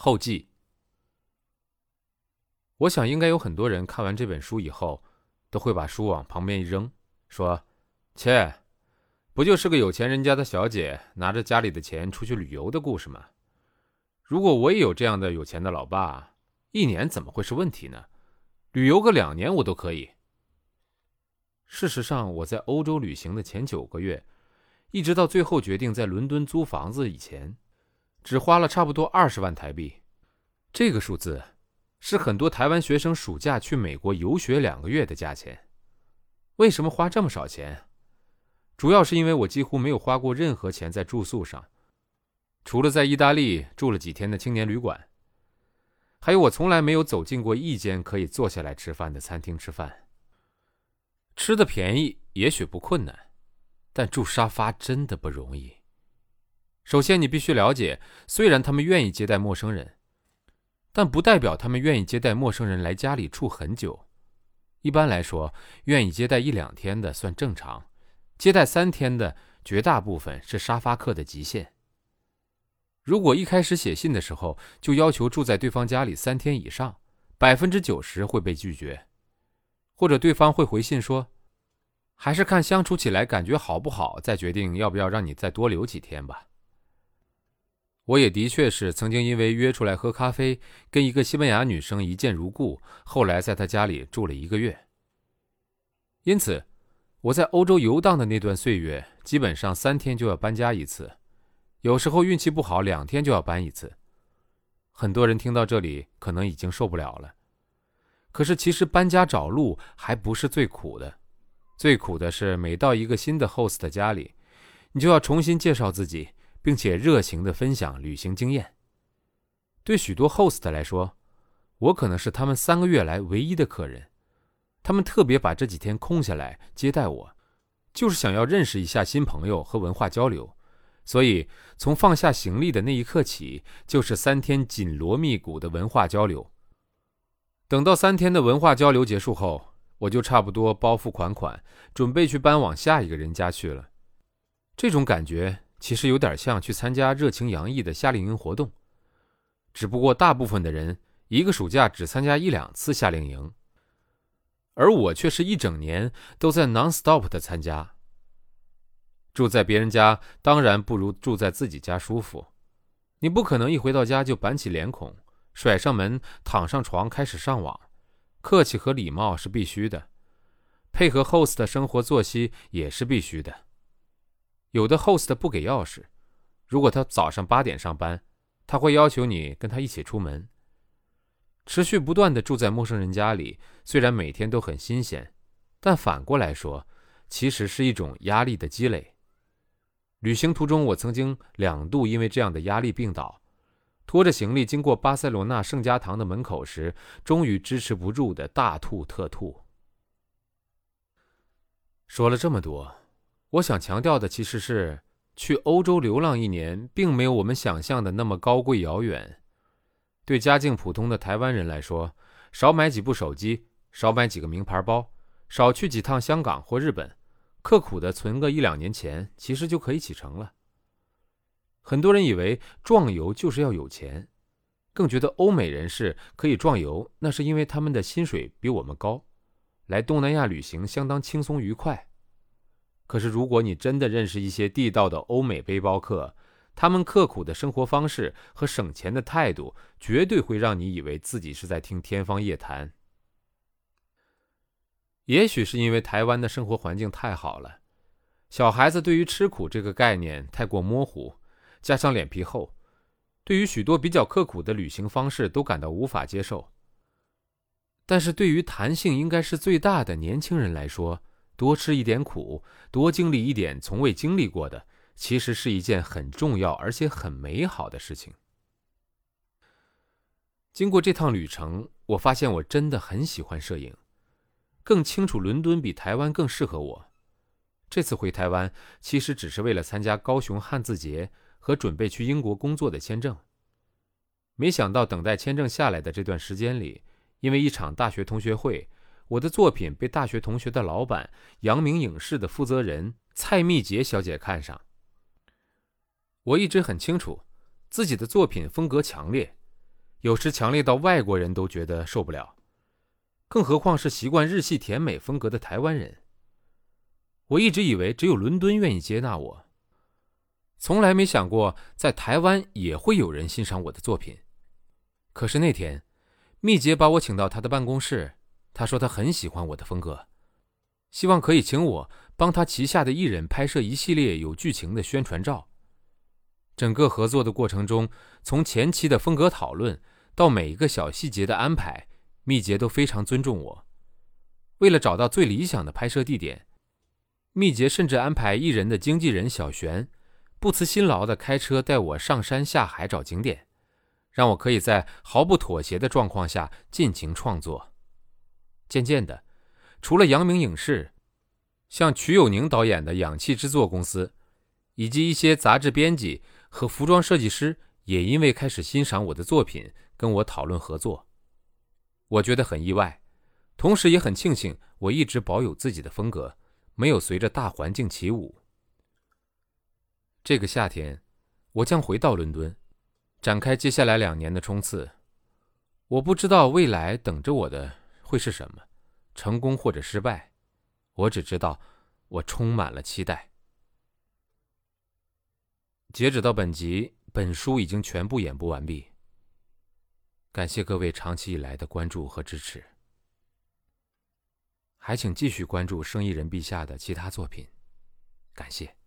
后记。我想，应该有很多人看完这本书以后，都会把书往旁边一扔，说：“切，不就是个有钱人家的小姐拿着家里的钱出去旅游的故事吗？如果我也有这样的有钱的老爸，一年怎么会是问题呢？旅游个两年我都可以。”事实上，我在欧洲旅行的前九个月，一直到最后决定在伦敦租房子以前，只花了差不多二十万台币。这个数字。是很多台湾学生暑假去美国游学两个月的价钱。为什么花这么少钱？主要是因为我几乎没有花过任何钱在住宿上，除了在意大利住了几天的青年旅馆，还有我从来没有走进过一间可以坐下来吃饭的餐厅吃饭。吃的便宜也许不困难，但住沙发真的不容易。首先，你必须了解，虽然他们愿意接待陌生人。但不代表他们愿意接待陌生人来家里住很久。一般来说，愿意接待一两天的算正常，接待三天的绝大部分是沙发客的极限。如果一开始写信的时候就要求住在对方家里三天以上，百分之九十会被拒绝，或者对方会回信说：“还是看相处起来感觉好不好，再决定要不要让你再多留几天吧。”我也的确是曾经因为约出来喝咖啡，跟一个西班牙女生一见如故，后来在她家里住了一个月。因此，我在欧洲游荡的那段岁月，基本上三天就要搬家一次，有时候运气不好，两天就要搬一次。很多人听到这里可能已经受不了了，可是其实搬家找路还不是最苦的，最苦的是每到一个新的 host 家里，你就要重新介绍自己。并且热情的分享旅行经验。对许多 host 来说，我可能是他们三个月来唯一的客人。他们特别把这几天空下来接待我，就是想要认识一下新朋友和文化交流。所以，从放下行李的那一刻起，就是三天紧锣密鼓的文化交流。等到三天的文化交流结束后，我就差不多包袱款款，准备去搬往下一个人家去了。这种感觉。其实有点像去参加热情洋溢的夏令营活动，只不过大部分的人一个暑假只参加一两次夏令营，而我却是一整年都在 non-stop 的参加。住在别人家当然不如住在自己家舒服，你不可能一回到家就板起脸孔，甩上门，躺上床开始上网，客气和礼貌是必须的，配合 host 的生活作息也是必须的。有的 host 不给钥匙，如果他早上八点上班，他会要求你跟他一起出门。持续不断的住在陌生人家里，虽然每天都很新鲜，但反过来说，其实是一种压力的积累。旅行途中，我曾经两度因为这样的压力病倒，拖着行李经过巴塞罗那圣家堂的门口时，终于支持不住的大吐特吐。说了这么多。我想强调的其实是，去欧洲流浪一年，并没有我们想象的那么高贵遥远。对家境普通的台湾人来说，少买几部手机，少买几个名牌包，少去几趟香港或日本，刻苦的存个一两年钱，其实就可以启程了。很多人以为壮游就是要有钱，更觉得欧美人士可以壮游，那是因为他们的薪水比我们高，来东南亚旅行相当轻松愉快。可是，如果你真的认识一些地道的欧美背包客，他们刻苦的生活方式和省钱的态度，绝对会让你以为自己是在听天方夜谭。也许是因为台湾的生活环境太好了，小孩子对于吃苦这个概念太过模糊，加上脸皮厚，对于许多比较刻苦的旅行方式都感到无法接受。但是对于弹性应该是最大的年轻人来说，多吃一点苦，多经历一点从未经历过的，其实是一件很重要而且很美好的事情。经过这趟旅程，我发现我真的很喜欢摄影，更清楚伦敦比台湾更适合我。这次回台湾，其实只是为了参加高雄汉字节和准备去英国工作的签证。没想到等待签证下来的这段时间里，因为一场大学同学会。我的作品被大学同学的老板阳明影视的负责人蔡密杰小姐看上。我一直很清楚，自己的作品风格强烈，有时强烈到外国人都觉得受不了，更何况是习惯日系甜美风格的台湾人。我一直以为只有伦敦愿意接纳我，从来没想过在台湾也会有人欣赏我的作品。可是那天，密杰把我请到他的办公室，他说他很喜欢我的风格，希望可以请我帮他旗下的艺人拍摄一系列有剧情的宣传照。整个合作的过程中，从前期的风格讨论到每一个小细节的安排，密杰都非常尊重我。为了找到最理想的拍摄地点。密杰甚至安排艺人的经纪人小璇，不辞辛劳的开车带我上山下海找景点，让我可以在毫不妥协的状况下尽情创作。渐渐的，除了阳明影视，像瞿友宁导演的氧气制作公司，以及一些杂志编辑和服装设计师，也因为开始欣赏我的作品，跟我讨论合作。我觉得很意外，同时也很庆幸我一直保有自己的风格。没有随着大环境起舞。这个夏天，我将回到伦敦，展开接下来两年的冲刺。我不知道未来等着我的会是什么，成功或者失败。我只知道，我充满了期待。截止到本集，本书已经全部演播完毕。感谢各位长期以来的关注和支持。还请继续关注生意人陛下的其他作品，感谢。